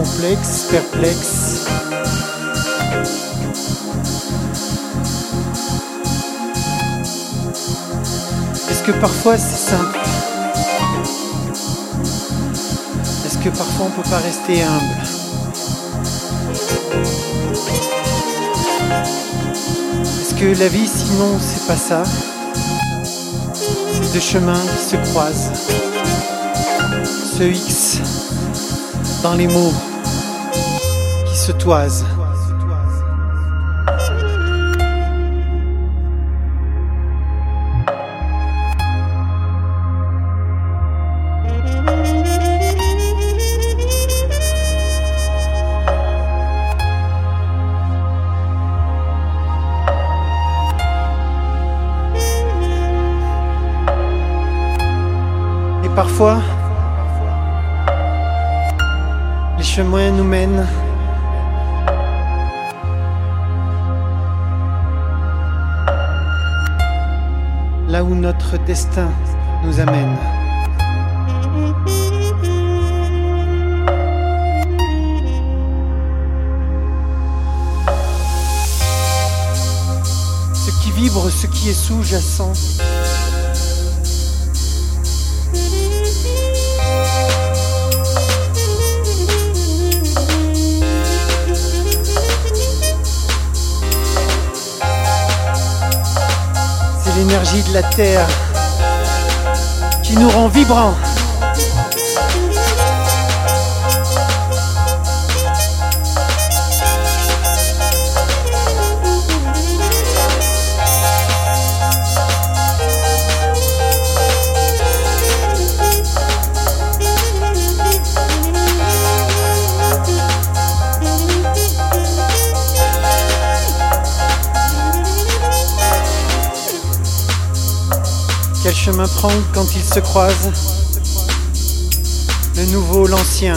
complexe, perplexe. Est-ce que parfois c'est simple? Est-ce que parfois on peut pas rester humble? Est-ce que la vie sinon c'est pas ça? C'est deux chemins qui se croisent. Ce X dans les mots se toisent. Et parfois, les chemins nous mènent là où notre destin nous amène. Ce qui vibre, ce qui est sous-jacent. L'énergie de la terre qui nous rend vibrants. Quel chemin prendre quand ils se croisent Le nouveau, l'ancien.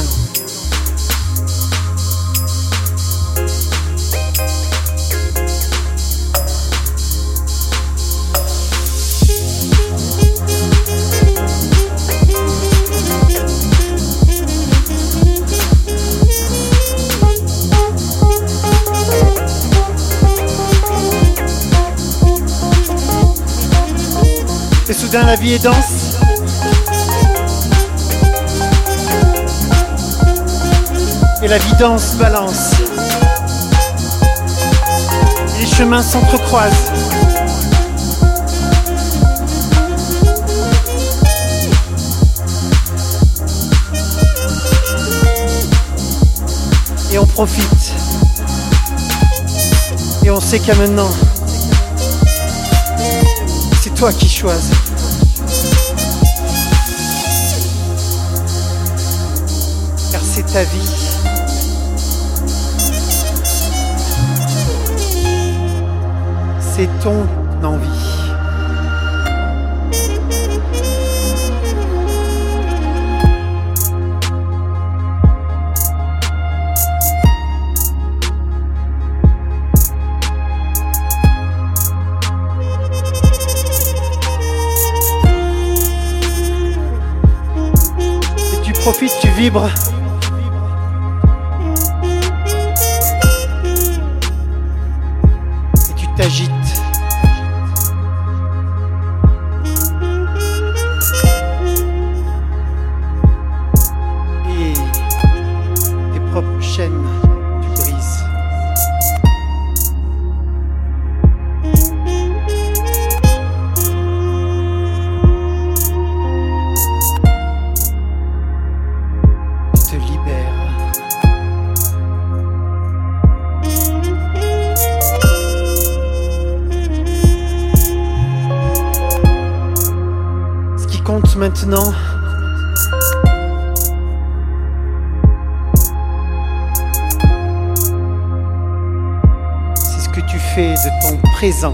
Et soudain la vie est dense. Et la vie danse, balance. Les chemins s'entrecroisent. Et on profite. Et on sait qu'à maintenant, toi qui choisis. Car c'est ta vie. C'est ton envie. Profites, tu vibres. Et tu t'agites. Maintenant, c'est ce que tu fais de ton présent.